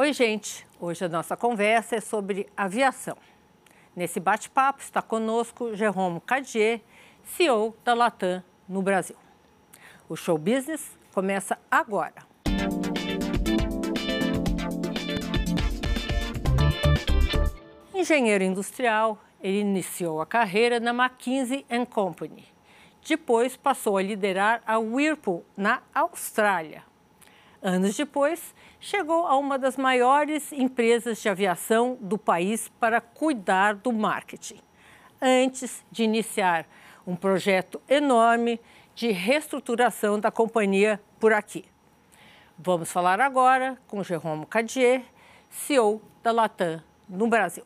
Oi, gente. Hoje a nossa conversa é sobre aviação. Nesse bate-papo está conosco Jerome Cadier, CEO da Latam no Brasil. O show business começa agora. Engenheiro industrial, ele iniciou a carreira na McKinsey Company. Depois passou a liderar a Whirlpool na Austrália. Anos depois, chegou a uma das maiores empresas de aviação do país para cuidar do marketing, antes de iniciar um projeto enorme de reestruturação da companhia por aqui. Vamos falar agora com Jerome Cadier, CEO da Latam no Brasil.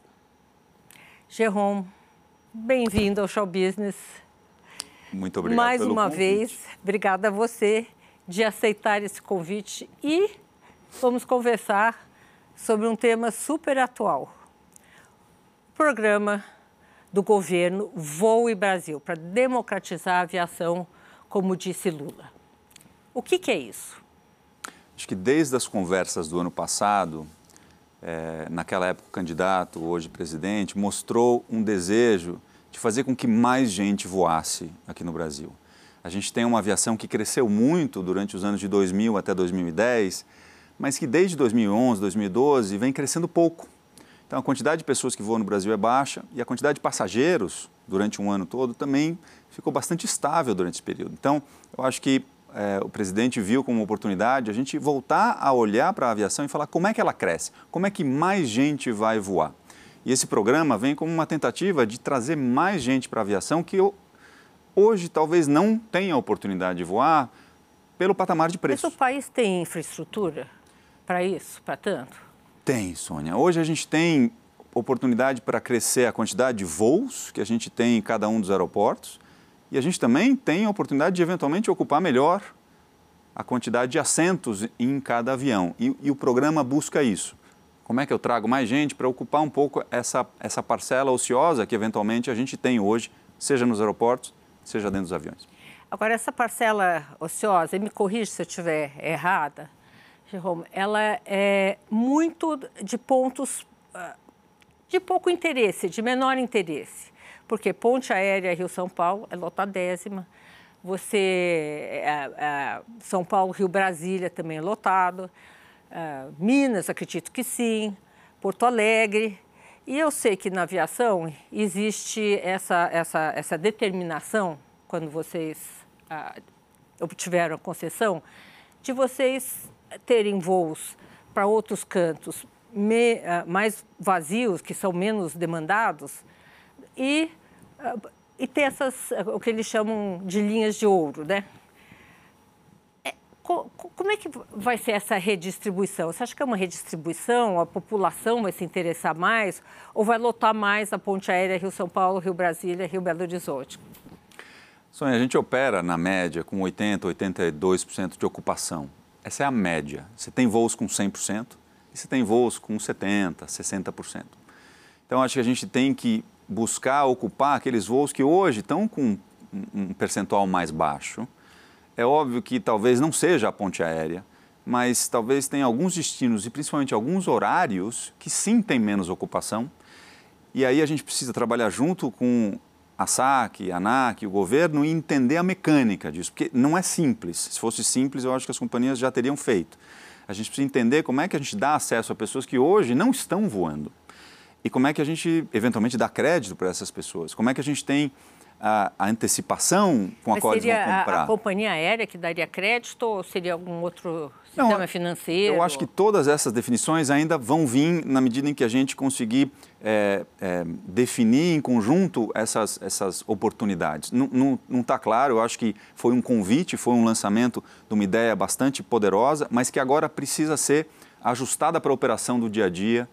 Jerome, bem-vindo ao Show Business. Muito obrigado Mais uma convite. vez, obrigada a você de aceitar esse convite e vamos conversar sobre um tema super atual. O programa do governo Voe Brasil para democratizar a aviação, como disse Lula. O que, que é isso? Acho que desde as conversas do ano passado, é, naquela época candidato, hoje presidente, mostrou um desejo de fazer com que mais gente voasse aqui no Brasil. A gente tem uma aviação que cresceu muito durante os anos de 2000 até 2010, mas que desde 2011, 2012 vem crescendo pouco. Então a quantidade de pessoas que voam no Brasil é baixa e a quantidade de passageiros durante um ano todo também ficou bastante estável durante esse período. Então eu acho que é, o presidente viu como oportunidade a gente voltar a olhar para a aviação e falar como é que ela cresce, como é que mais gente vai voar. E esse programa vem como uma tentativa de trazer mais gente para a aviação que hoje talvez não tenha a oportunidade de voar pelo patamar de preço. Mas o país tem infraestrutura para isso, para tanto? Tem, Sônia. Hoje a gente tem oportunidade para crescer a quantidade de voos que a gente tem em cada um dos aeroportos e a gente também tem a oportunidade de eventualmente ocupar melhor a quantidade de assentos em cada avião. E, e o programa busca isso. Como é que eu trago mais gente para ocupar um pouco essa, essa parcela ociosa que eventualmente a gente tem hoje, seja nos aeroportos, seja dentro dos aviões? Agora, essa parcela ociosa, e me corrija se eu estiver errada, Jerome, ela é muito de pontos ah, de pouco interesse, de menor interesse. Porque ponte aérea Rio-São Paulo é lotadésima, você, é, é, São Paulo, Rio-Brasília também é lotado, Minas, acredito que sim, Porto Alegre. E eu sei que na aviação existe essa, essa, essa determinação, quando vocês ah, obtiveram a concessão, de vocês terem voos para outros cantos me, uh, mais vazios, que são menos demandados, e, uh, e ter essas, uh, o que eles chamam de linhas de ouro, né? Co, como é que vai ser essa redistribuição? Você acha que é uma redistribuição? A população vai se interessar mais? Ou vai lotar mais a ponte aérea Rio-São Paulo, Rio-Brasília, Rio-Belo Horizonte? Sônia, a gente opera na média com 80%, 82% de ocupação. Essa é a média. Você tem voos com 100%, e você tem voos com 70%, 60%. Então, acho que a gente tem que buscar ocupar aqueles voos que hoje estão com um percentual mais baixo. É óbvio que talvez não seja a ponte aérea, mas talvez tenha alguns destinos e principalmente alguns horários que sim tem menos ocupação. E aí a gente precisa trabalhar junto com a SAC, a ANAC, o governo e entender a mecânica disso, porque não é simples. Se fosse simples, eu acho que as companhias já teriam feito. A gente precisa entender como é que a gente dá acesso a pessoas que hoje não estão voando. E como é que a gente, eventualmente, dá crédito para essas pessoas. Como é que a gente tem a, a antecipação com a Mas qual eles vão comprar. a, a companhia aérea que daria crédito ou seria algum outro sistema Não, financeiro? Eu acho que todas essas definições ainda vão vir na medida em que a gente conseguir é, é, definir em conjunto essas, essas oportunidades. Não está claro, eu acho que foi um convite, foi um lançamento de uma ideia bastante poderosa, mas que agora precisa ser ajustada para a operação do dia a dia,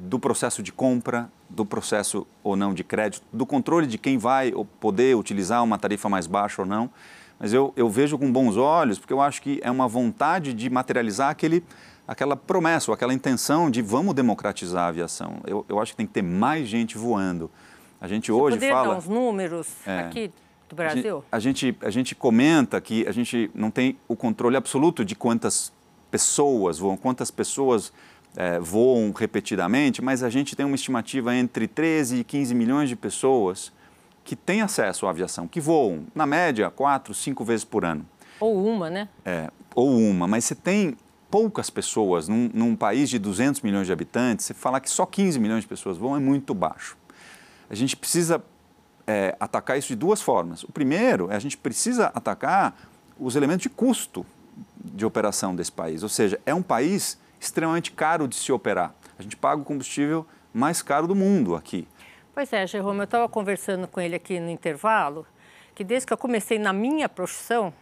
do processo de compra, do processo ou não de crédito, do controle de quem vai poder utilizar uma tarifa mais baixa ou não. Mas eu, eu vejo com bons olhos, porque eu acho que é uma vontade de materializar aquele, aquela promessa, ou aquela intenção de vamos democratizar a aviação. Eu, eu acho que tem que ter mais gente voando. A gente Você hoje poderia fala. dar uns números É. aqui do Brasil? A gente, a gente comenta que a gente não tem o controle absoluto de quantas pessoas voam, quantas pessoas é, voam repetidamente, mas a gente tem uma estimativa entre 13 e 15 milhões de pessoas que têm acesso à aviação, que voam, na média, quatro, cinco vezes por ano. Ou uma, né? É, ou uma, mas você tem poucas pessoas num, num, país de 200 milhões de habitantes, você falar que só 15 milhões de pessoas voam é muito baixo. A gente precisa é, atacar isso de duas formas. O primeiro é a gente precisa atacar os elementos de custo de operação desse país, ou seja, é um país extremamente caro de se operar. A gente paga o combustível mais caro do mundo aqui. Pois é, Jerome, eu estava conversando com ele aqui no intervalo, que desde que eu comecei na minha profissão,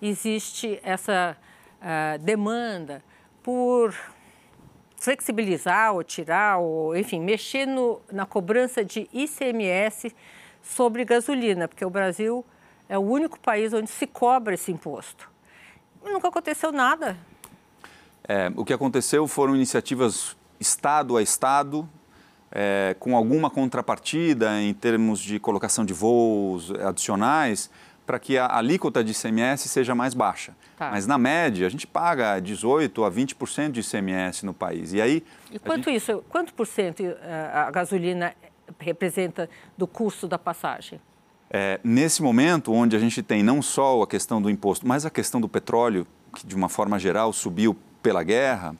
existe essa uh, demanda por flexibilizar ou tirar, ou enfim, mexer no, na cobrança de ICMS sobre gasolina, porque o Brasil é o único país onde se cobra esse imposto. E nunca aconteceu nada. É, o que aconteceu foram iniciativas Estado a Estado, é, com alguma contrapartida em termos de colocação de voos adicionais, para que a alíquota de ICMS seja mais baixa. Tá. Mas, na média, a gente paga 18% a 20% de ICMS no país. E aí... E quanto gente... isso, quanto por cento eh, a gasolina representa do custo da passagem? É, nesse momento, onde a gente tem não só a questão do imposto, mas a questão do petróleo, que de uma forma geral subiu pela guerra,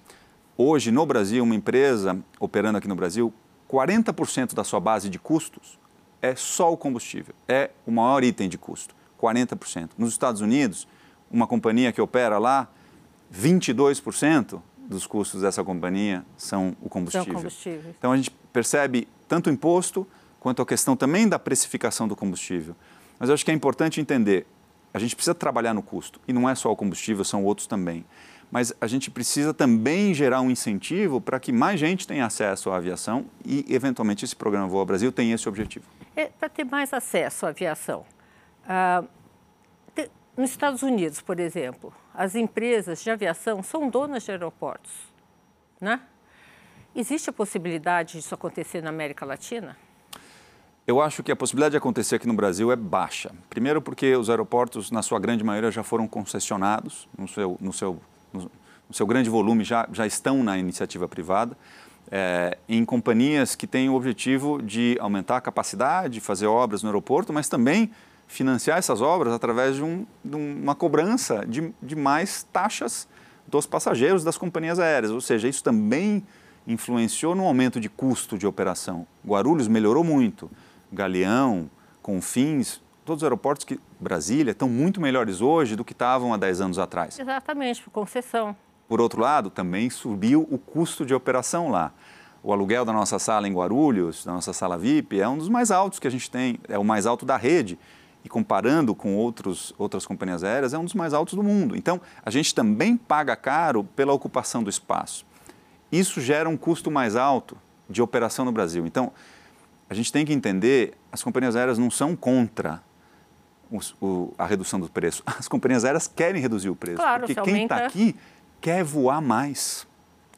hoje no Brasil, uma empresa operando aqui no Brasil, 40% da sua base de custos é só o combustível, é o maior item de custo, 40%. Nos Estados Unidos, uma companhia que opera lá, 22% dos custos dessa companhia são o combustível. São. Então a gente percebe tanto o imposto quanto a questão também da precificação do combustível. Mas eu acho que é importante entender, a gente precisa trabalhar no custo, e não é só o combustível, são outros também mas a gente precisa também gerar um incentivo para que mais gente tenha acesso à aviação e, eventualmente, esse programa Voa Brasil tenha esse objetivo. É, para ter mais acesso à aviação. Ah, te, nos Estados Unidos, por exemplo, as empresas de aviação são donas de aeroportos. Né? Existe a possibilidade disso acontecer na América Latina? Eu acho que a possibilidade de acontecer aqui no Brasil é baixa. Primeiro porque os aeroportos, na sua grande maioria, já foram concessionados no seu, no seu no, seu grande volume, já, já estão na iniciativa privada, é, em companhias que têm o objetivo de aumentar a capacidade, fazer obras no aeroporto, mas também financiar essas obras através de, um, de uma cobrança de, de mais taxas dos passageiros das companhias aéreas. Ou seja, isso também influenciou no aumento de custo de operação. Guarulhos melhorou muito, Galeão, Confins, todos os aeroportos que Brasília estão muito melhores hoje do que estavam há 10 anos atrás. Exatamente, por concessão. Por outro lado, também subiu o custo de operação lá. O aluguel da nossa sala em Guarulhos, da nossa sala VIP, é um dos mais altos que a gente tem, é o mais alto da rede. E comparando com outros, outras companhias aéreas, é um dos mais altos do mundo. Então, a gente também paga caro pela ocupação do espaço. Isso gera um custo mais alto de operação no Brasil. Então, a gente tem que entender, as companhias aéreas não são contra o, o, a redução do preço. As companhias aéreas querem reduzir o preço, claro, porque quem está aqui quer voar mais.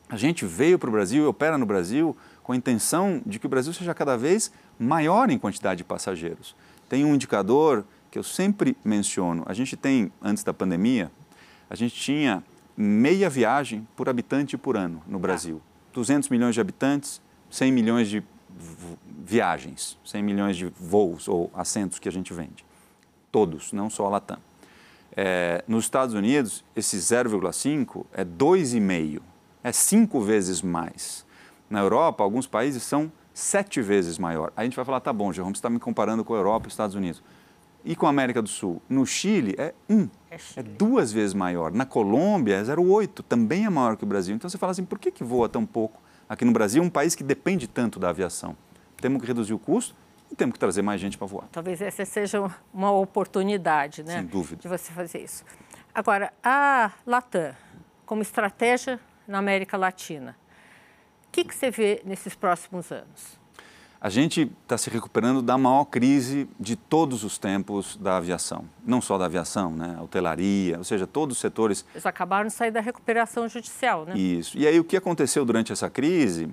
A gente veio para o Brasil e opera no Brasil com a intenção de que o Brasil seja cada vez maior em quantidade de passageiros. Tem um indicador que eu sempre menciono. A gente tem, antes da pandemia, a gente tinha meia viagem por habitante por ano no Brasil. 200 milhões de habitantes, 100 milhões de viagens, 100 milhões de voos ou assentos que a gente vende todos, não só a Latam. É, nos Estados Unidos, esse 0,5 é 2,5, é cinco vezes mais. Na Europa, alguns países são sete vezes maior. Aí a gente vai falar, tá bom, Jerome, você está me comparando com a Europa e os Estados Unidos. E com a América do Sul? No Chile é um, é, é duas vezes maior. Na Colômbia é 0,8, também é maior que o Brasil. Então você fala assim, por que, que voa tão pouco aqui no Brasil, um país que depende tanto da aviação? Temos que reduzir o custo e temos que trazer mais gente para voar. Talvez essa seja uma oportunidade, né? Sem dúvida. De você fazer isso. Agora, a Latam, como estratégia na América Latina, o que, que você vê nesses próximos anos? A gente está se recuperando da maior crise de todos os tempos da aviação. Não só da aviação, né? A hotelaria, ou seja, todos os setores. Eles acabaram de sair da recuperação judicial, né? Isso. E aí o que aconteceu durante essa crise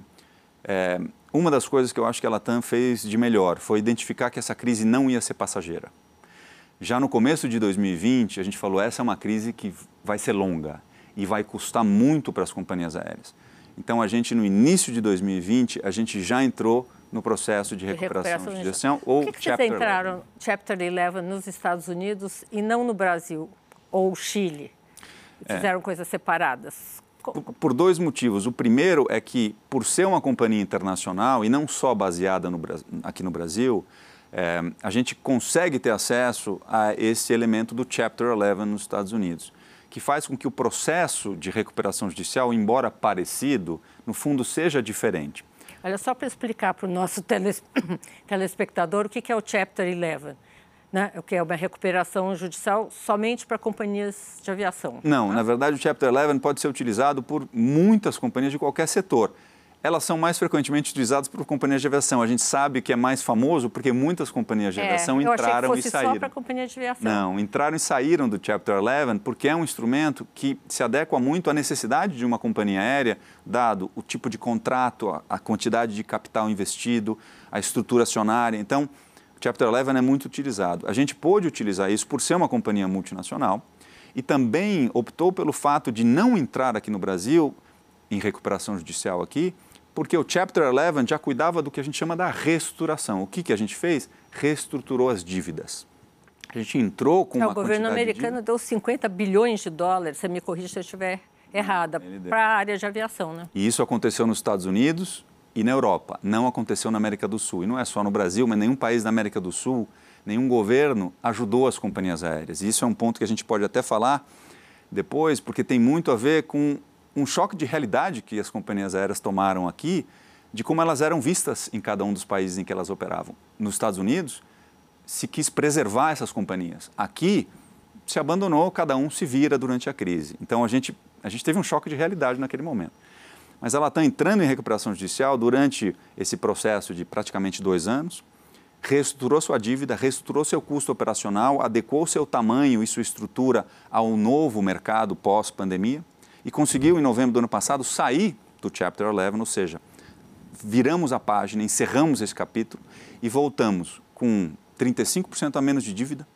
é, uma das coisas que eu acho que a Latam fez de melhor foi identificar que essa crise não ia ser passageira. Já no começo de 2020, a gente falou essa é uma crise que vai ser longa e vai custar muito para as companhias aéreas. Então, a gente, no início de 2020, a gente já entrou no processo de recuperação, de, recuperação de gestão ou Por que, que Chapter vocês entraram 11? Chapter 11 nos Estados Unidos e não no Brasil ou Chile? É. Fizeram é. coisas separadas? Por, dois motivos. O primeiro é que, por ser uma companhia internacional e não só baseada no, aqui no Brasil, é, a gente consegue ter acesso a esse elemento do Chapter 11 nos Estados Unidos, que faz com que o processo de recuperação judicial, embora parecido, no fundo seja diferente. Olha, só para explicar para o nosso telespectador o que é o Chapter 11 né? o que é uma recuperação judicial somente para companhias de aviação. Não, né? na verdade o Chapter 11 pode ser utilizado por muitas companhias de qualquer setor. Elas são mais frequentemente utilizadas por companhias de aviação. A gente sabe que é mais famoso porque muitas companhias de é, aviação entraram e saíram. Só para companhia de aviação. Não, entraram e saíram do Chapter 11 porque é um instrumento que se adequa muito à necessidade de uma companhia aérea, dado o tipo de contrato, a quantidade de capital investido, a estrutura acionária. Então, Chapter 11 é muito utilizado. A gente pôde utilizar isso por ser uma companhia multinacional e também optou pelo fato de não entrar aqui no Brasil, em recuperação judicial aqui, porque o Chapter 11 já cuidava do que a gente chama da reestruturação. O que, que a gente fez? Reestruturou as dívidas. A gente entrou com é, uma O governo americano de... deu 50 bilhões de dólares, você me corrija se eu estiver errada, para a área de aviação. Né? E isso aconteceu nos Estados Unidos, e na Europa. Não aconteceu na América do Sul. E não é só no Brasil, mas nenhum país da América do Sul, nenhum governo ajudou as companhias aéreas. E isso é um ponto que a gente pode até falar depois, porque tem muito a ver com um choque de realidade que as companhias aéreas tomaram aqui, de como elas eram vistas em cada um dos países em que elas operavam. Nos Estados Unidos, se quis preservar essas companhias. Aqui, se abandonou, cada um se vira durante a crise. Então, a gente, a gente teve um choque de realidade naquele momento mas ela está entrando em recuperação judicial durante esse processo de praticamente dois anos, reestruturou sua dívida, reestruturou seu custo operacional, adequou seu tamanho e sua estrutura ao novo mercado pós-pandemia e conseguiu, em novembro do ano passado, sair do Chapter 11, ou seja, viramos a página, encerramos esse capítulo e voltamos com 35% a menos de dívida,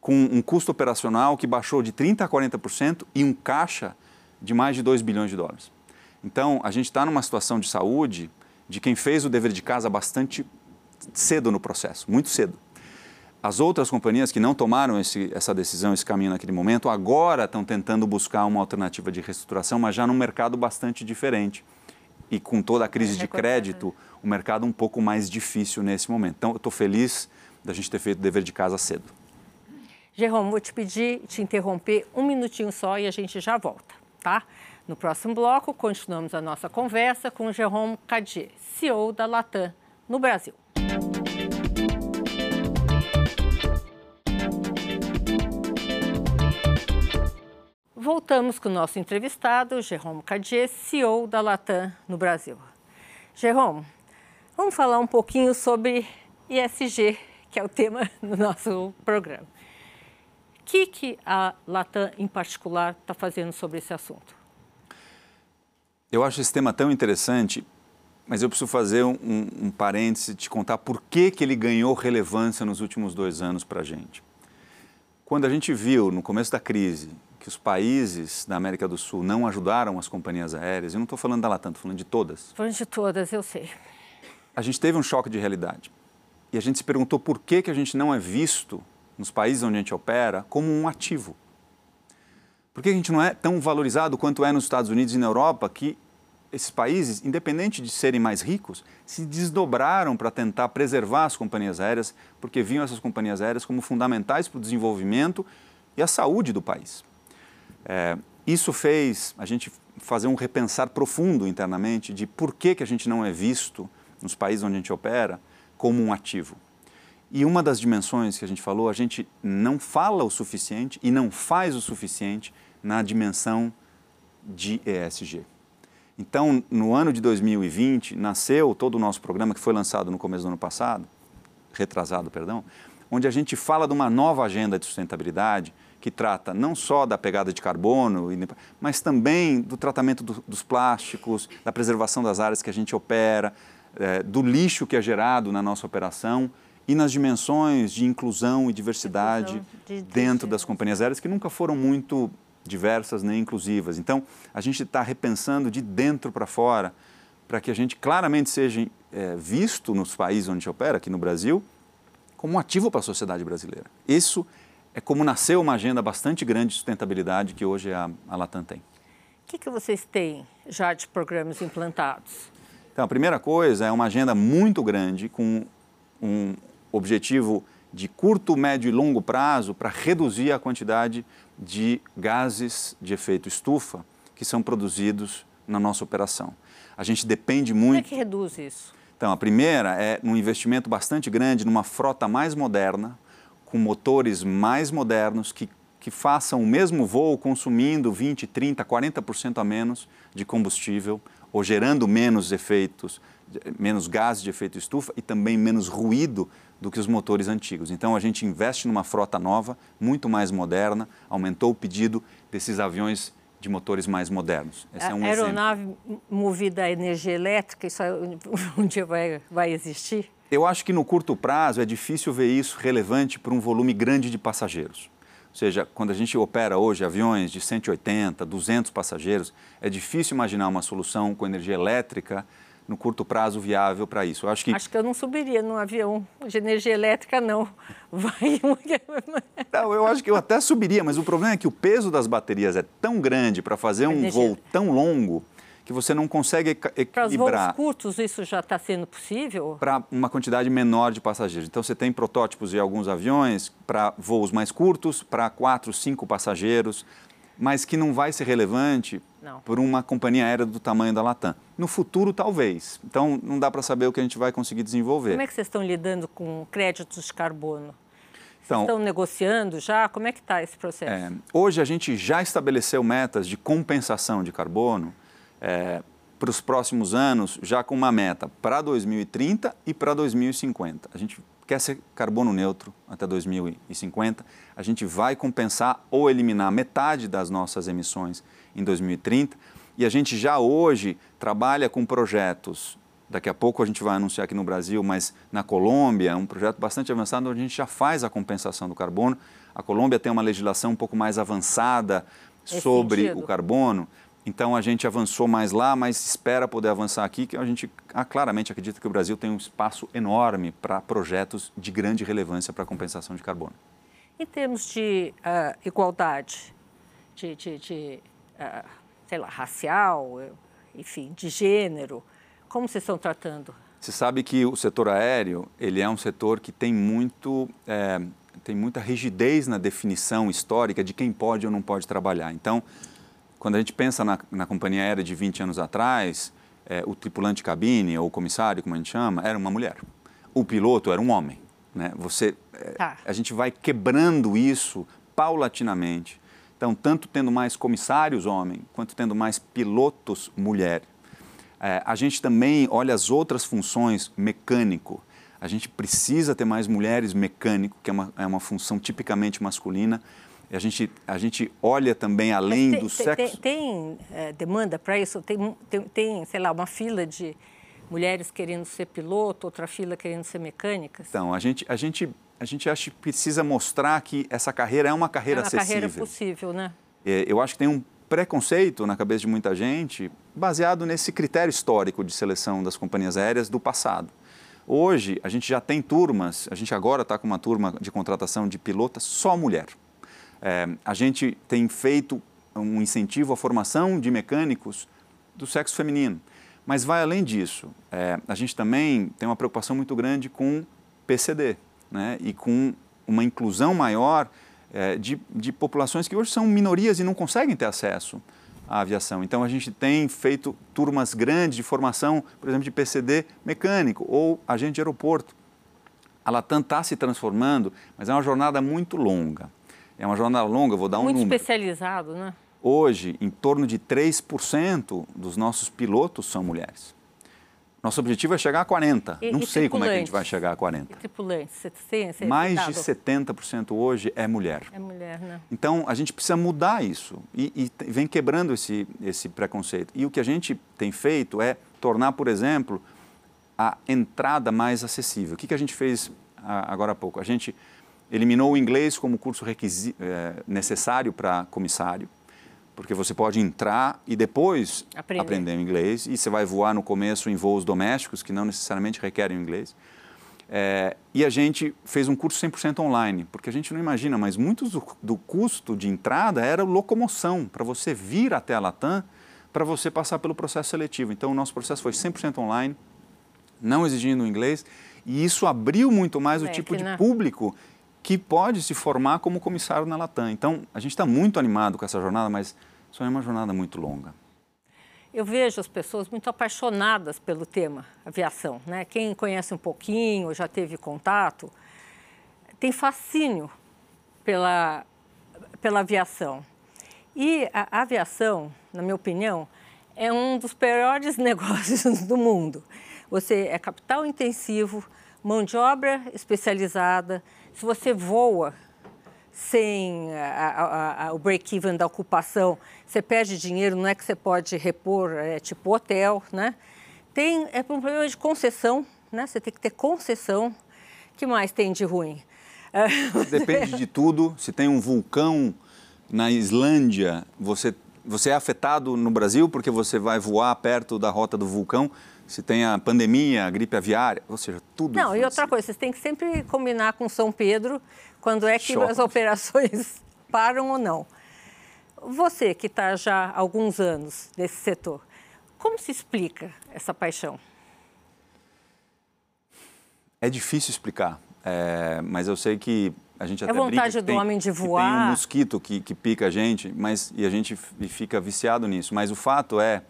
com um custo operacional que baixou de 30% a 40% e um caixa de mais de 2 bilhões de dólares. Então, a gente está numa situação de saúde de quem fez o dever de casa bastante cedo no processo, muito cedo. As outras companhias que não tomaram esse, essa decisão, esse caminho naquele momento, agora estão tentando buscar uma alternativa de reestruturação, mas já num mercado bastante diferente. E com toda a crise de crédito, o mercado um pouco mais difícil nesse momento. Então, eu estou feliz da gente ter feito o dever de casa cedo. Jerome, vou te pedir, te interromper um minutinho só e a gente já volta, tá? No próximo bloco, continuamos a nossa conversa com Jerome Cadier, CEO da Latam no Brasil. Voltamos com o nosso entrevistado, Jerome Cadier, CEO da Latam no Brasil. Jerome, vamos falar um pouquinho sobre ISG, que é o tema do nosso programa. O que, que a Latam, em particular, está fazendo sobre esse assunto? Eu acho esse tema tão interessante, mas eu preciso fazer um, um parêntese, te contar por que, que ele ganhou relevância nos últimos dois anos para a gente. Quando a gente viu, no começo da crise, que os países da América do Sul não ajudaram as companhias aéreas, eu não estou falando da Latam, estou falando de todas. Falando de todas, eu sei. A gente teve um choque de realidade. E a gente se perguntou por que, que a gente não é visto, nos países onde a gente opera, como um ativo. Por que a gente não é tão valorizado quanto é nos Estados Unidos e na Europa, que esses países, independente de serem mais ricos, se desdobraram para tentar preservar as companhias aéreas, porque viam essas companhias aéreas como fundamentais para o desenvolvimento e a saúde do país. É, isso fez a gente fazer um repensar profundo internamente de por que, que a gente não é visto nos países onde a gente opera como um ativo. E uma das dimensões que a gente falou, a gente não fala o suficiente e não faz o suficiente na dimensão de ESG. Então, no ano de 2020, nasceu todo o nosso programa, que foi lançado no começo do ano passado, retrasado, perdão, onde a gente fala de uma nova agenda de sustentabilidade que trata não só da pegada de carbono, mas também do tratamento do, dos plásticos, da preservação das áreas que a gente opera, é, do lixo que é gerado na nossa operação e nas dimensões de inclusão e diversidade inclusão de, de, dentro das companhias aéreas que nunca foram muito diversas nem inclusivas. Então, a gente está repensando de dentro para fora para que a gente claramente seja é, visto nos países onde a gente opera, aqui no Brasil, como um ativo para a sociedade brasileira. Isso é como nasceu uma agenda bastante grande de sustentabilidade que hoje a, a Latam tem. O que, que vocês têm já de programas implantados? Então, a primeira coisa é uma agenda muito grande com um objetivo de curto, médio e longo prazo para reduzir a quantidade de gases de efeito estufa que são produzidos na nossa operação. A gente depende muito. Como é que reduz isso? Então, a primeira é um investimento bastante grande numa frota mais moderna, com motores mais modernos que, que façam o mesmo voo consumindo 20, 30, 40% a menos de combustível ou gerando menos efeitos, menos gases de efeito estufa e também menos ruído do que os motores antigos. Então a gente investe numa frota nova, muito mais moderna, aumentou o pedido desses aviões de motores mais modernos. Esse a é um aeronave exemplo. movida a energia elétrica, isso é um dia vai, vai existir? Eu acho que no curto prazo é difícil ver isso relevante para um volume grande de passageiros. Ou seja, quando a gente opera hoje aviões de 180, 200 passageiros, é difícil imaginar uma solução com energia elétrica no curto prazo viável para isso. Eu acho que acho que eu não subiria num avião de energia elétrica não. Vai. não, eu acho que eu até subiria, mas o problema é que o peso das baterias é tão grande para fazer um energia... voo tão longo que você não consegue equilibrar. Para os voos curtos isso já está sendo possível? Para uma quantidade menor de passageiros. Então você tem protótipos de alguns aviões para voos mais curtos, para quatro, cinco passageiros mas que não vai ser relevante não. por uma companhia aérea do tamanho da Latam. No futuro, talvez. Então, não dá para saber o que a gente vai conseguir desenvolver. Como é que vocês estão lidando com créditos de carbono? Então, estão negociando já? Como é que está esse processo? É, hoje a gente já estabeleceu metas de compensação de carbono é, para os próximos anos, já com uma meta para 2030 e para 2050. A gente quer ser carbono neutro até 2050, a gente vai compensar ou eliminar metade das nossas emissões em 2030. E a gente já hoje trabalha com projetos, daqui a pouco a gente vai anunciar aqui no Brasil, mas na Colômbia, um projeto bastante avançado onde a gente já faz a compensação do carbono. A Colômbia tem uma legislação um pouco mais avançada sobre sentido. o carbono. Então a gente avançou mais lá, mas espera poder avançar aqui, que a gente ah, claramente acredita que o Brasil tem um espaço enorme para projetos de grande relevância para a compensação de carbono. Em termos de uh, igualdade, de, de, de sei lá, racial, enfim, de gênero, como vocês estão tratando? Você sabe que o setor aéreo ele é um setor que tem muito é, tem muita rigidez na definição histórica de quem pode ou não pode trabalhar. Então quando a gente pensa na, na companhia aérea de 20 anos atrás, é, o tripulante cabine, ou o comissário, como a gente chama, era uma mulher. O piloto era um homem. Né? Você, é, tá. A gente vai quebrando isso paulatinamente. Então, tanto tendo mais comissários homem, quanto tendo mais pilotos mulher. É, a gente também olha as outras funções mecânico. A gente precisa ter mais mulheres mecânico, que é uma, é uma função tipicamente masculina. A gente, a gente olha também além tem, do sexo. Tem, tem é, demanda para isso? Tem, tem, tem, sei lá, uma fila de mulheres querendo ser piloto, outra fila querendo ser mecânicas? Então, a gente, a gente, a gente acha que precisa mostrar que essa carreira é uma carreira é uma acessível. carreira possível, né? É, eu acho que tem um preconceito na cabeça de muita gente baseado nesse critério histórico de seleção das companhias aéreas do passado. Hoje, a gente já tem turmas, a gente agora está com uma turma de contratação de pilotas só mulher. É, a gente tem feito um incentivo à formação de mecânicos do sexo feminino. Mas vai além disso. É, a gente também tem uma preocupação muito grande com PCD né? e com uma inclusão maior é, de, de populações que hoje são minorias e não conseguem ter acesso à aviação. Então a gente tem feito turmas grandes de formação, por exemplo, de PCD mecânico ou agente de aeroporto. A Latam está se transformando, mas é uma jornada muito longa. É uma jornada longa, vou dar um Muito número. Muito especializado, né? Hoje, em torno de 3% dos nossos pilotos são mulheres. Nosso objetivo é chegar a 40. E, Não e sei como é que a gente vai chegar a 40. E tripulantes? Você tem, você Mais de 70% hoje é mulher. É mulher, né? Então, a gente precisa mudar isso e, e, vem quebrando esse, esse preconceito. E o que a gente tem feito é tornar, por exemplo, a entrada mais acessível. O que, que a gente fez agora há pouco? A gente eliminou o inglês como curso é, necessário para comissário porque você pode entrar e depois Aprender. aprender inglês e você vai voar no começo em voos domésticos que não necessariamente requerem inglês. É, e a gente fez um curso 100% online, porque a gente não imagina, mas muito do, do custo de entrada era locomoção, para você vir até a Latam, para você passar pelo processo seletivo. Então, o nosso processo foi 100% online, não exigindo inglês, e isso abriu muito mais o É, tipo de na- público que pode se formar como comissário na Latam. Então, a gente está muito animado com essa jornada, mas só é uma jornada muito longa. Eu vejo as pessoas muito apaixonadas pelo tema aviação. Né? Quem conhece um pouquinho, já teve contato, tem fascínio pela, pela aviação. E a aviação, na minha opinião, é um dos piores negócios do mundo. Você é capital intensivo, mão de obra especializada. Se você voa sem a- a- a- o break-even da ocupação, você perde dinheiro, não é que você pode repor, é tipo hotel, né? Tem, é um problema de concessão, né? Você tem que ter concessão. Que mais tem de ruim? Depende de tudo. Se tem um vulcão na Islândia, você, você é afetado no Brasil porque você vai voar perto da rota do vulcão. Se tem a pandemia, a gripe aviária, ou seja, tudo. Não, e outra coisa, vocês têm que sempre combinar com São Pedro quando é que as operações param ou não. Você que está já há alguns anos nesse setor, como se explica essa paixão? É difícil explicar, é, mas eu sei que a gente até vontade brinca do tem, homem de que tem um voar. mosquito que, que pica a gente, mas e a gente fica viciado nisso. Mas o fato é,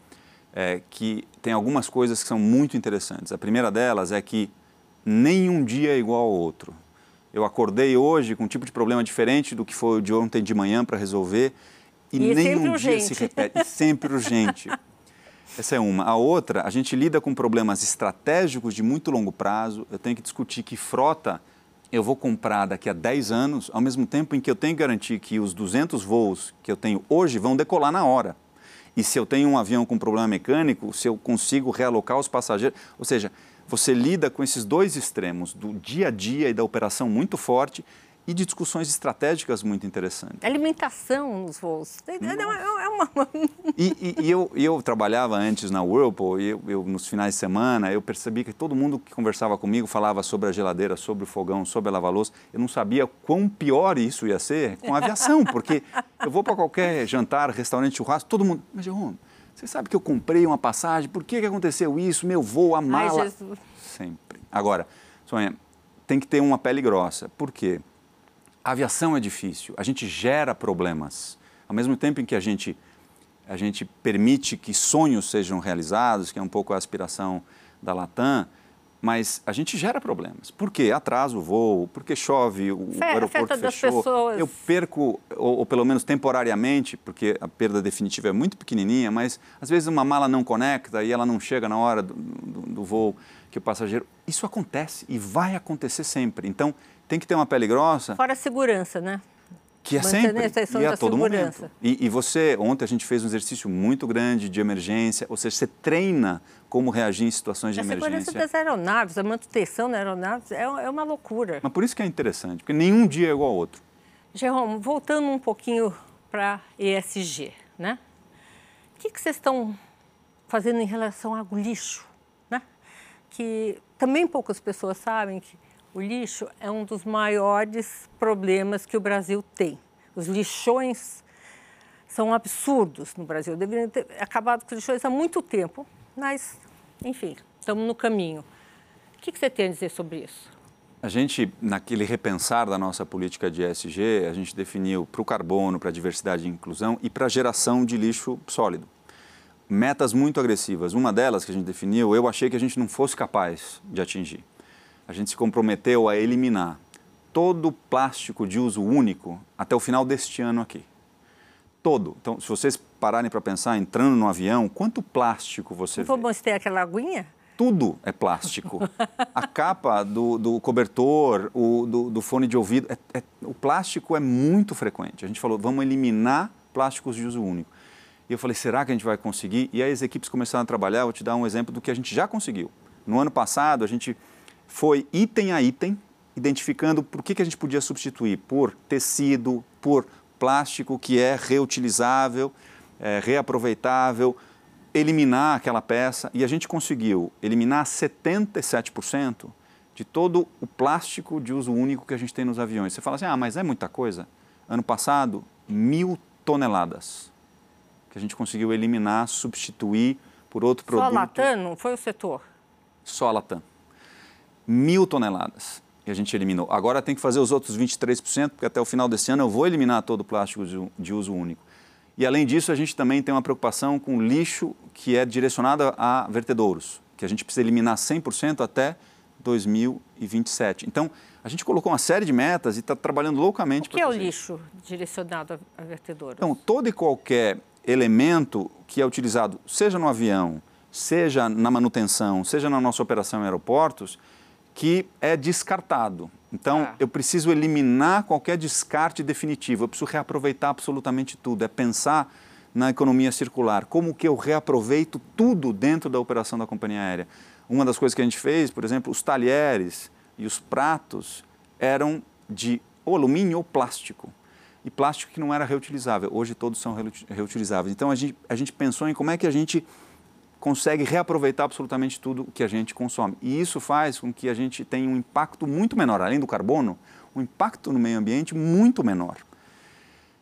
é que tem algumas coisas que são muito interessantes. A primeira delas é que nenhum dia é igual ao outro. Eu acordei hoje com um tipo de problema diferente do que foi o de ontem de manhã para resolver e, E nenhum sempre dia urgente. se repete, e sempre urgente. Essa é uma. A outra, a gente lida com problemas estratégicos de muito longo prazo. Eu tenho que discutir que frota eu vou comprar daqui a 10 anos, ao mesmo tempo em que eu tenho que garantir que os 200 voos que eu tenho hoje vão decolar na hora. E se eu tenho um avião com problema mecânico, se eu consigo realocar os passageiros. Ou seja, você lida com esses dois extremos, do dia a dia e da operação muito forte e de discussões estratégicas muito interessantes. Alimentação nos voos. É, é- é uma, E, e- e eu, eu trabalhava antes na Whirlpool, e eu, eu, nos finais de semana, eu percebi que todo mundo que conversava comigo falava sobre a geladeira, sobre o fogão, sobre a lava-louça. Eu não sabia quão pior isso ia ser com a aviação, porque eu vou para qualquer jantar, restaurante, churrasco, todo mundo... Mas, Jerome, você sabe que eu comprei uma passagem, por que, que aconteceu isso? Meu voo, a mala... Jesus. Sempre. Agora, Sonha, tem que ter uma pele grossa. Por quê? A aviação é difícil, a gente gera problemas. Ao mesmo tempo em que a gente, a gente permite que sonhos sejam realizados, que é um pouco a aspiração da Latam, mas a gente gera problemas. Por quê? Atrasa o voo, porque chove, o Fe- aeroporto fechou. pessoas. Eu perco, ou, ou pelo menos temporariamente, porque a perda definitiva é muito pequenininha, mas às vezes uma mala não conecta e ela não chega na hora do, do, do voo que o passageiro... Isso acontece e vai acontecer sempre. Então, tem que ter uma pele grossa, Fora a segurança, né? que é sempre a exceção e a da todo segurança. momento. E, e você, ontem a gente fez um exercício muito grande de emergência, ou seja, você treina como reagir em situações de a segurança emergência. das aeronaves, a manutenção das aeronaves é, é uma loucura. Mas por isso que é interessante, porque nenhum dia é igual ao outro. Jerome, voltando um pouquinho para ESG, né? O que, que vocês estão fazendo em relação ao lixo, né? Que também poucas pessoas sabem que o lixo é um dos maiores problemas que o Brasil tem. Os lixões são absurdos no Brasil. Deveriam ter acabado com os lixões há muito tempo, mas, enfim, estamos no caminho. O que, você tem a dizer sobre isso? A gente, naquele repensar da nossa política de ESG, a gente definiu para o carbono, para a diversidade e inclusão e para a geração de lixo sólido. Metas muito agressivas. Uma delas que a gente definiu, eu achei que a gente não fosse capaz de atingir. A gente se comprometeu a eliminar todo o plástico de uso único até o final deste ano aqui. Todo. Então, se vocês pararem para pensar, entrando no avião, quanto plástico você vê? Vamos ter aquela aguinha? tudo é plástico. A capa do, do cobertor, o, do, do fone de ouvido, é, é, o plástico é muito frequente. A gente falou, vamos eliminar plásticos de uso único. E eu falei, será que a gente vai conseguir? E aí as equipes começaram a trabalhar, vou te dar um exemplo do que a gente já conseguiu. No ano passado, a gente foi item a item, identificando por que, que a gente podia substituir por tecido, por plástico que é reutilizável. é, reaproveitável, eliminar aquela peça e a gente conseguiu eliminar 77% de todo o plástico de uso único que a gente tem nos aviões. Você fala assim, ah, mas é muita coisa. Ano passado, mil toneladas que a gente conseguiu eliminar, substituir por outro Só produto. Só a Latam, não foi o setor? Só a Latam. Mil toneladas que a gente eliminou. Agora tem que fazer os outros 23%, porque até o final desse ano eu vou eliminar todo o plástico de uso único. E além disso, a gente também tem uma preocupação com lixo que é direcionado a vertedouros, que a gente precisa eliminar 100% até 2027. Então, a gente colocou uma série de metas e está trabalhando loucamente. O que é o lixo direcionado a vertedouros? Então, todo e qualquer elemento que é utilizado, seja no avião, seja na manutenção, seja na nossa operação em aeroportos, que é descartado. Então, ah. eu preciso eliminar qualquer descarte definitivo, eu preciso reaproveitar absolutamente tudo. É pensar na economia circular, como que eu reaproveito tudo dentro da operação da companhia aérea. Uma das coisas que a gente fez, por exemplo, os talheres e os pratos eram de ou alumínio ou plástico. E plástico que não era reutilizável. Hoje todos são reutilizáveis. Então a gente, a gente pensou em como é que a gente consegue reaproveitar absolutamente tudo que a gente consome. E isso faz com que a gente tenha um impacto muito menor, além do carbono, um impacto no meio ambiente muito menor.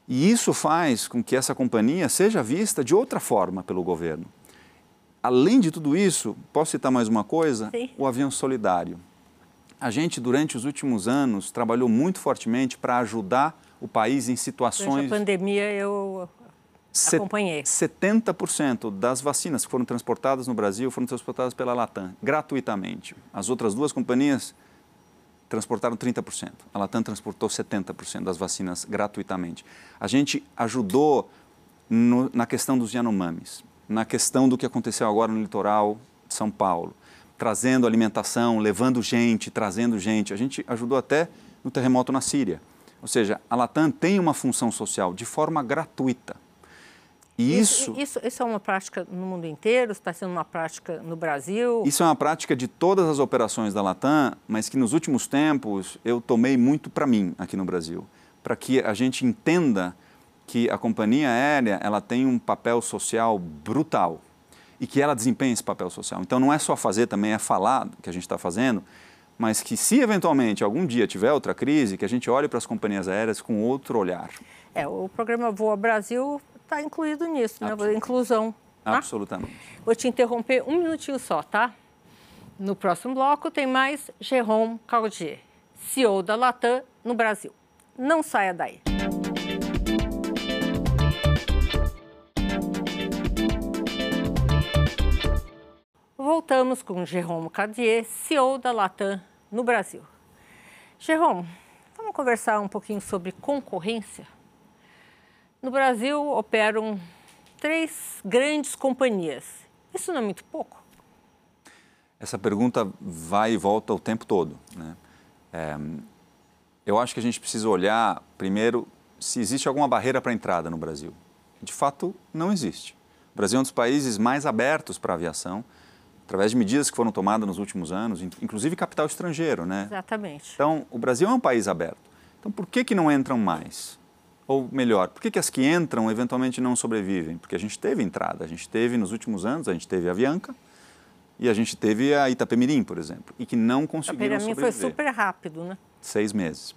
E isso faz com que essa companhia seja vista de outra forma pelo governo. Além de tudo isso, posso citar mais uma coisa? Sim. O avião solidário. A gente, durante os últimos anos, trabalhou muito fortemente para ajudar o país em situações. Durante a pandemia, eu acompanhei. 70% das vacinas que foram transportadas no Brasil foram transportadas pela Latam, gratuitamente. As outras duas companhias transportaram 30%. A Latam transportou 70% das vacinas gratuitamente. A gente ajudou no, na questão dos Yanomamis na questão do que aconteceu agora no litoral de São Paulo, trazendo alimentação, levando gente, trazendo gente. A gente ajudou até no terremoto na Síria. Ou seja, a Latam tem uma função social de forma gratuita. Isso, isso, isso, isso é uma prática no mundo inteiro? Está sendo uma prática no Brasil? Isso é uma prática de todas as operações da Latam, mas que nos últimos tempos eu tomei muito para mim aqui no Brasil, para que a gente entenda que a companhia aérea ela tem um papel social brutal e que ela desempenha esse papel social. Então não é só fazer, também é falar que a gente está fazendo, mas que se eventualmente algum dia tiver outra crise, que a gente olhe para as companhias aéreas com outro olhar. É, o programa Voa Brasil está incluído nisso, né? Inclusão. Tá? Absolutamente. Vou te interromper um minutinho só, tá? No próximo bloco tem mais Jérôme Caudier, CEO da Latam no Brasil. Não saia daí. Voltamos com Jerome Cadier, CEO da Latam no Brasil. Jerome, vamos conversar um pouquinho sobre concorrência? No Brasil operam três grandes companhias. Isso não é muito pouco? Essa pergunta vai e volta o tempo todo. Né? É, eu acho que a gente precisa olhar, primeiro, se existe alguma barreira para a entrada no Brasil. De fato, não existe. O Brasil é um dos países mais abertos para a aviação através de medidas que foram tomadas nos últimos anos, inclusive capital estrangeiro, né? Exatamente. Então, o Brasil é um país aberto. Então, por que, que não entram mais? Ou melhor, por que, que as que entram eventualmente não sobrevivem? Porque a gente teve entrada, a gente teve nos últimos anos, a gente teve a Avianca e a gente teve a Itapemirim, por exemplo, e que não conseguiram sobreviver. foi super rápido, né? Seis meses.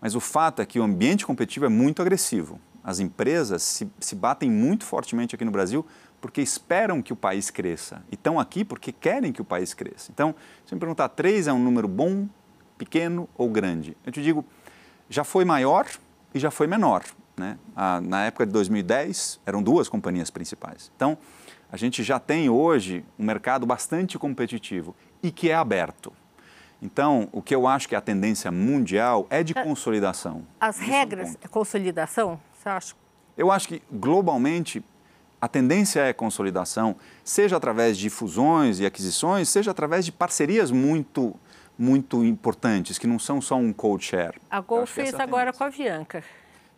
Mas o fato é que o ambiente competitivo é muito agressivo. As empresas se, se batem muito fortemente aqui no Brasil porque esperam que o país cresça e estão aqui porque querem que o país cresça. Então, se me perguntar, três é um número bom, pequeno ou grande? Eu te digo, já foi maior e já foi menor. Né? na época de 2010, eram duas companhias principais. Então, a gente já tem hoje um mercado bastante competitivo e que é aberto. Então, o que eu acho que é a tendência mundial é de consolidação. As regras é consolidação, você acha? Eu acho que globalmente a tendência é consolidação, seja através de fusões e aquisições, seja através de parcerias muito muito importantes, que não são só um share. A Gol fez é agora com a Avianca.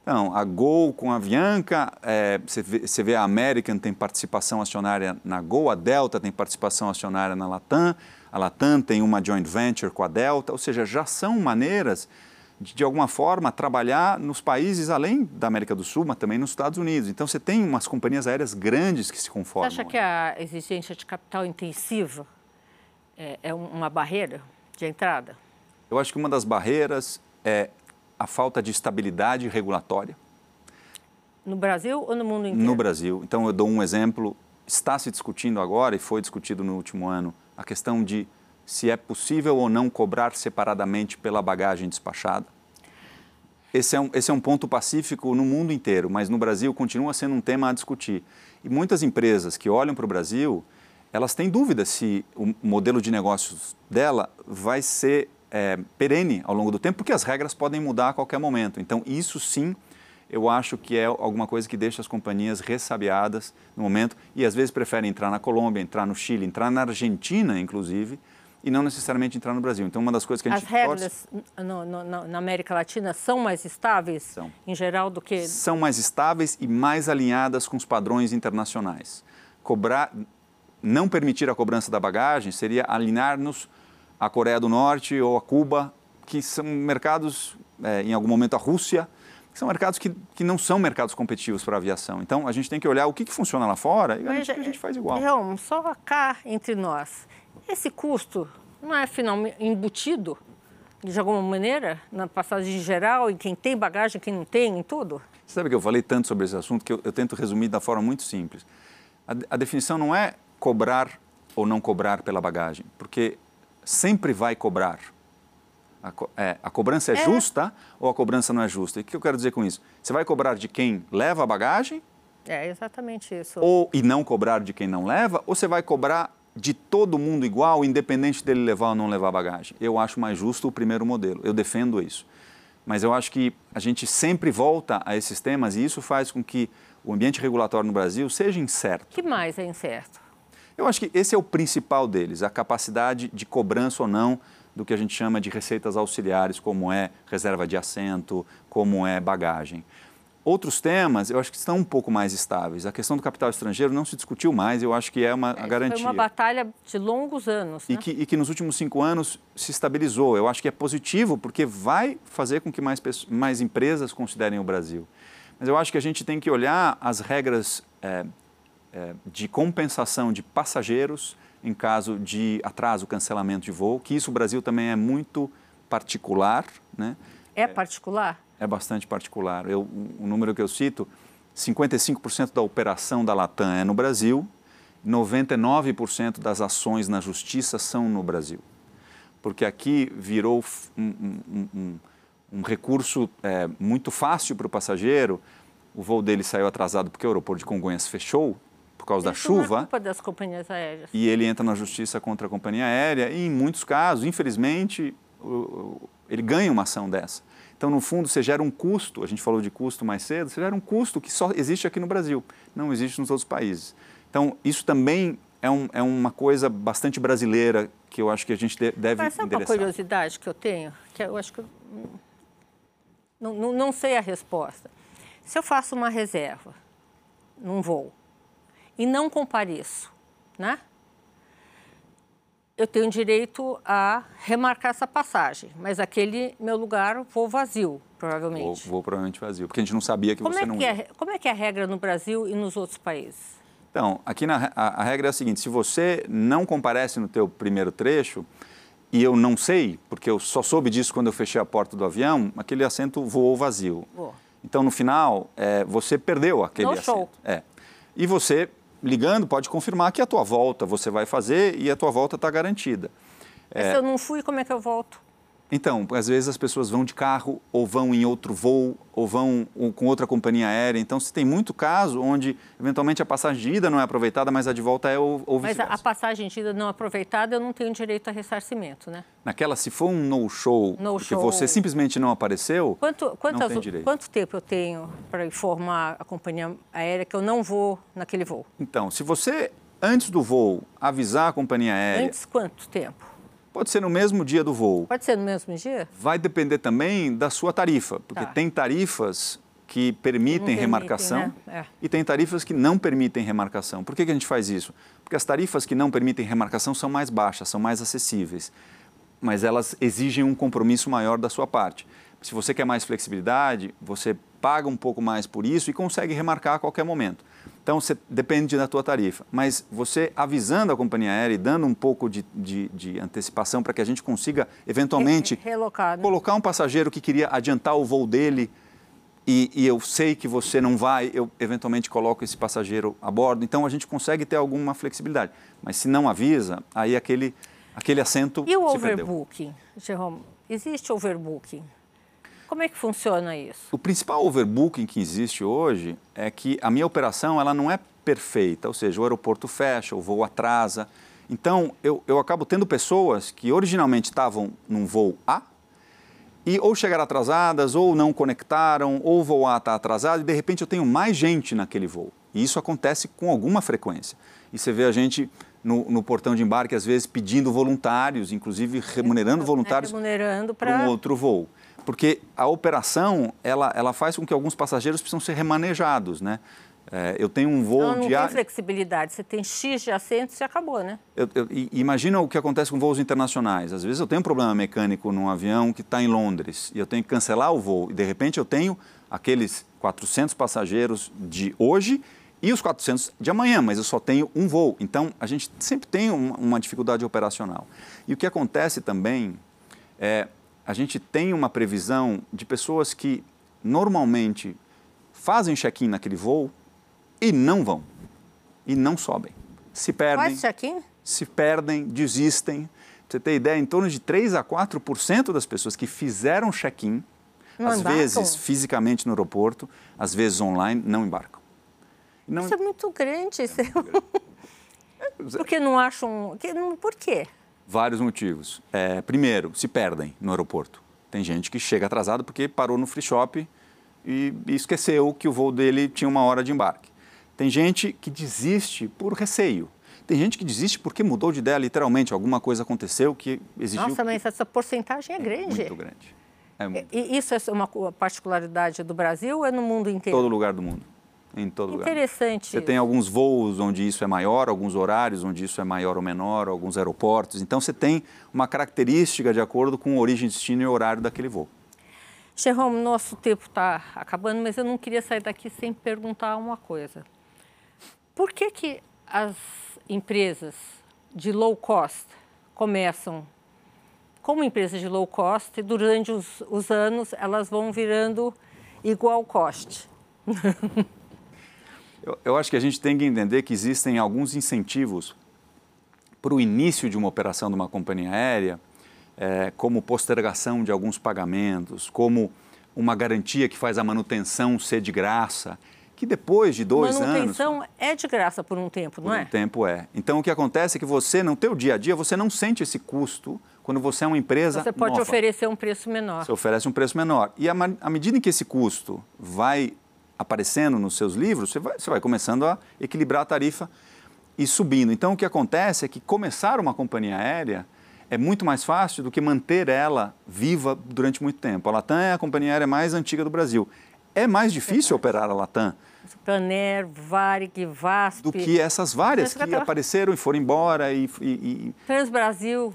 Não, a Gol com a Avianca, é, você, vê, você vê a American tem participação acionária na Gol, a Delta tem participação acionária na Latam, a Latam tem uma joint venture com a Delta, ou seja, já são maneiras de, de alguma forma, trabalhar nos países além da América do Sul, mas também nos Estados Unidos. Então, você tem umas companhias aéreas grandes que se conformam. Você acha que a exigência de capital intensiva é, é uma barreira de entrada? Eu acho que uma das barreiras é a falta de estabilidade regulatória. No Brasil ou no mundo inteiro? No Brasil. Então, eu dou um exemplo. Está se discutindo agora, e foi discutido no último ano, a questão de se é possível ou não cobrar separadamente pela bagagem despachada. Esse é, um, esse é um ponto pacífico no mundo inteiro, mas no Brasil continua sendo um tema a discutir. E muitas empresas que olham para o Brasil, elas têm dúvida se o modelo de negócios dela vai ser é, perene ao longo do tempo, porque as regras podem mudar a qualquer momento. Então, isso sim, eu acho que é alguma coisa que deixa as companhias ressabiadas no momento e às vezes preferem entrar na Colômbia, entrar no Chile, entrar na Argentina, inclusive, e não necessariamente entrar no Brasil. Então, uma das coisas que a gente As regras no, no, na América Latina são mais estáveis, são. em geral, do que... São mais estáveis e mais alinhadas com os padrões internacionais. Cobrar, não permitir a cobrança da bagagem seria alinhar-nos à Coreia do Norte ou a Cuba, que são mercados, é, em algum momento a Rússia, que são mercados que, que não são mercados competitivos para a aviação. Então, a gente tem que olhar o que, que funciona lá fora e Mas, a, gente, a gente faz igual. Não, só cá entre nós esse custo não é finalmente embutido de alguma maneira na passagem geral, em quem tem bagagem, quem não tem, em tudo? Você sabe que eu falei tanto sobre esse assunto que eu, eu tento resumir da forma muito simples. A, a, definição não é cobrar ou não cobrar pela bagagem, porque sempre vai cobrar. A, é, a cobrança é, é, justa ou a cobrança não é justa? E o que eu quero dizer com isso? Você vai cobrar de quem leva a bagagem? É exatamente isso. Ou e não cobrar de quem não leva? Ou você vai cobrar de todo mundo igual, independente dele levar ou não levar bagagem. Eu acho mais justo o primeiro modelo, eu defendo isso. Mas eu acho que a gente sempre volta a esses temas e isso faz com que o ambiente regulatório no Brasil seja incerto. que mais é incerto? Eu acho que esse é o principal deles, a capacidade de cobrança ou não do que a gente chama de receitas auxiliares, como é reserva de assento, como é bagagem. Outros temas, eu acho que estão um pouco mais estáveis. A questão do capital estrangeiro não se discutiu mais, eu acho que é uma é, garantia. Foi uma batalha de longos anos. E, né? que, e que nos últimos cinco anos se estabilizou. Eu acho que é positivo, porque vai fazer com que mais, mais empresas considerem o Brasil. Mas eu acho que a gente tem que olhar as regras é, de compensação de passageiros em caso de atraso, cancelamento de voo, que isso o Brasil também é muito particular. Né? É particular? é bastante particular. Eu, o número que eu cito, 55% da operação da Latam é no Brasil, 99% das ações na justiça são no Brasil. Porque aqui virou um, um, um, um recurso é, muito fácil para o passageiro. O voo dele saiu atrasado porque o aeroporto de Congonhas fechou por causa Isso da chuva. Não é culpa das companhias aéreas. E ele entra na justiça contra a companhia aérea e, em muitos casos, infelizmente, ele ganha uma ação dessa. Então, no fundo, você gera um custo, a gente falou de custo mais cedo, você gera um custo que só existe aqui no Brasil, não existe nos outros países. Então, isso também é, um, é uma coisa bastante brasileira que eu acho que a gente deve Mas sabe uma curiosidade que eu tenho? Que eu acho que eu não, não, não sei a resposta. Se eu faço uma reserva num voo e não compareço, né? eu tenho direito a remarcar essa passagem, mas aquele meu lugar vou vazio, provavelmente. Vou, vou provavelmente vazio, porque a gente não sabia que como você é não que é, Como é que é a regra no Brasil e nos outros países? Então, aqui na, a, a regra é a seguinte, se você não comparece no teu primeiro trecho, e eu não sei, porque eu só soube disso quando eu fechei a porta do avião, aquele assento voou vazio. Boa. Então, no final, é, você perdeu aquele no assento. Show. É. E você ligando, pode confirmar que a tua volta você vai fazer e a tua volta está garantida. É... Se eu não fui, como é que eu volto? Então, às vezes as pessoas vão de carro ou vão em outro voo ou vão com outra companhia aérea. Então, se tem muito caso onde eventualmente a passagem de ida não é aproveitada, mas a de volta é ou, ou Mas a passagem de ida não aproveitada, eu não tenho direito a ressarcimento, né? Naquela, se for um no-show, no porque show... você simplesmente não apareceu, quanto, quantas, não tem direito. Quanto tempo eu tenho para informar a companhia aérea que eu não vou naquele voo? Então, se você, antes do voo, avisar a companhia aérea... Antes quanto tempo? Pode ser no mesmo dia do voo. Pode ser no mesmo dia? Vai depender também da sua tarifa, porque tá. tem tarifas que permitem, remarcação né? é. e tem tarifas que não permitem remarcação. Por que, que a gente faz isso? Porque as tarifas que não permitem remarcação são mais baixas, são mais acessíveis, mas elas exigem um compromisso maior da sua parte. Se você quer mais flexibilidade, você paga um pouco mais por isso e consegue remarcar a qualquer momento. Então, você, depende da tua tarifa. Mas você avisando a companhia aérea e dando um pouco de, de, de antecipação para que a gente consiga, eventualmente, Relocar, né? colocar um passageiro que queria adiantar o voo dele e, e, eu sei que você não vai, eu eventualmente coloco esse passageiro a bordo. Então, a gente consegue ter alguma flexibilidade. Mas se não avisa, aí aquele, aquele assento E o overbooking, Jerome? Existe overbooking? Como é que funciona isso? O principal overbooking que existe hoje é que a minha operação ela não é perfeita, ou seja, o aeroporto fecha, o voo atrasa. Então, eu, eu acabo tendo pessoas que originalmente estavam num voo A e ou chegaram atrasadas, ou não conectaram, ou o voo A está atrasado e de repente eu tenho mais gente naquele voo. E isso acontece com alguma frequência. E você vê a gente no, no, portão de embarque, às vezes pedindo voluntários, inclusive remunerando voluntários é, remunerando para um outro voo porque a operação ela, ela faz com que alguns passageiros precisam ser remanejados, né? É, eu tenho um voo não, não diário. tem flexibilidade. Você tem X de assentos e acabou, né? Eu, eu, imagina o que acontece com voos internacionais. Às vezes eu tenho um problema mecânico num avião que está em Londres e eu tenho que cancelar o voo. E de repente eu tenho aqueles 400 passageiros de hoje e os 400 de amanhã, mas eu só tenho um voo. Então a gente sempre tem uma, uma dificuldade operacional. E o que acontece também é a gente tem uma previsão de pessoas que normalmente fazem check-in naquele voo e não vão, e não sobem. Se perdem. Faz check-in? Se perdem, desistem. Pra você ter ideia, em torno de 3 a 4% das pessoas que fizeram check-in, às embarcam? vezes fisicamente no aeroporto, às vezes online, não embarcam. Não... Isso é muito grande. É... Porque não acham. Por quê? Vários motivos. É, primeiro, se perdem no aeroporto. Tem gente que chega atrasado porque parou no free shop e, e esqueceu que o voo dele tinha uma hora de embarque. Tem gente que desiste por receio. Tem gente que desiste porque mudou de ideia, literalmente. Alguma coisa aconteceu que exigiu. Nossa, mas essa porcentagem é grande. É muito grande. É muito... E isso é uma particularidade do Brasil ou é no mundo inteiro? Todo lugar do mundo em todo lugar. Interessante. Você tem alguns voos onde isso é maior, alguns horários onde isso é maior ou menor, alguns aeroportos. Então você tem uma característica de acordo com a origem, destino e horário daquele voo. Jerome, nosso tempo está acabando, mas eu não queria sair daqui sem perguntar uma coisa. Por que, que as empresas de low cost começam como empresas de low cost e durante os, os anos elas vão virando igual cost? Eu, eu acho que a gente tem que entender que existem alguns incentivos para o início de uma operação de uma companhia aérea, é, como postergação de alguns pagamentos, como uma garantia que faz a manutenção ser de graça, que depois de dois manutenção anos... Manutenção é de graça por um tempo, não por é? Por um tempo é. Então, o que acontece é que você, no teu dia a dia, você não sente esse custo quando você é uma empresa Você pode nova. oferecer um preço menor. Você oferece um preço menor. E à medida em que esse custo vai aparecendo nos seus livros, você vai, você vai começando a equilibrar a tarifa e subindo. Então, o que acontece é que começar uma companhia aérea é muito mais fácil do que manter ela viva durante muito tempo. A Latam é a companhia aérea mais antiga do Brasil. É mais difícil é operar a Latam. Planer, Varig, VASP. Do que essas várias que apareceram e foram embora. E, e, e... Transbrasil.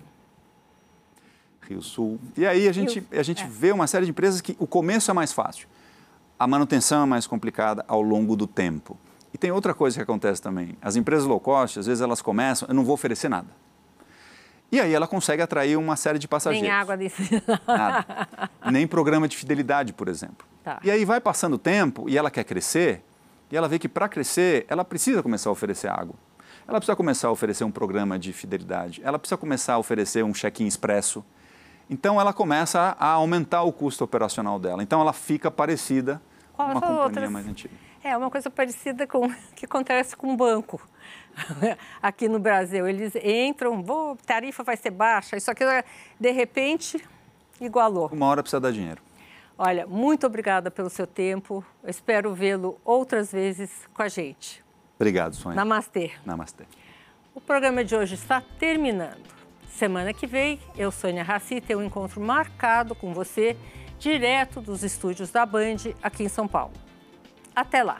Rio Sul. E aí a gente, a gente é. vê uma série de empresas que o começo é mais fácil a manutenção é mais complicada ao longo do tempo. E tem outra coisa que acontece também. As empresas low cost, às vezes elas começam, eu não vou oferecer nada. E aí ela consegue atrair uma série de passageiros. Nem água de Nada. Nem programa de fidelidade, por exemplo. Tá. E aí vai passando o tempo e ela quer crescer, e ela vê que para crescer ela precisa começar a oferecer água. Ela precisa começar a oferecer um programa de fidelidade. Ela precisa começar a oferecer um check-in expresso. Então ela começa a aumentar o custo operacional dela. Então ela fica parecida com uma companhia outras? mais antiga. É uma coisa parecida com o que acontece com o banco aqui no Brasil. Eles entram, a tarifa vai ser baixa, isso aqui de repente igualou. Uma hora precisa dar dinheiro. Olha, muito obrigada pelo seu tempo. Eu espero vê-lo outras vezes com a gente. Obrigado, Sônia. Namastê. Namastê. O programa de hoje está terminando. Semana que vem, eu, Sônia Raci, tenho um encontro marcado com você, direto dos estúdios da Band, aqui em São Paulo. Até lá!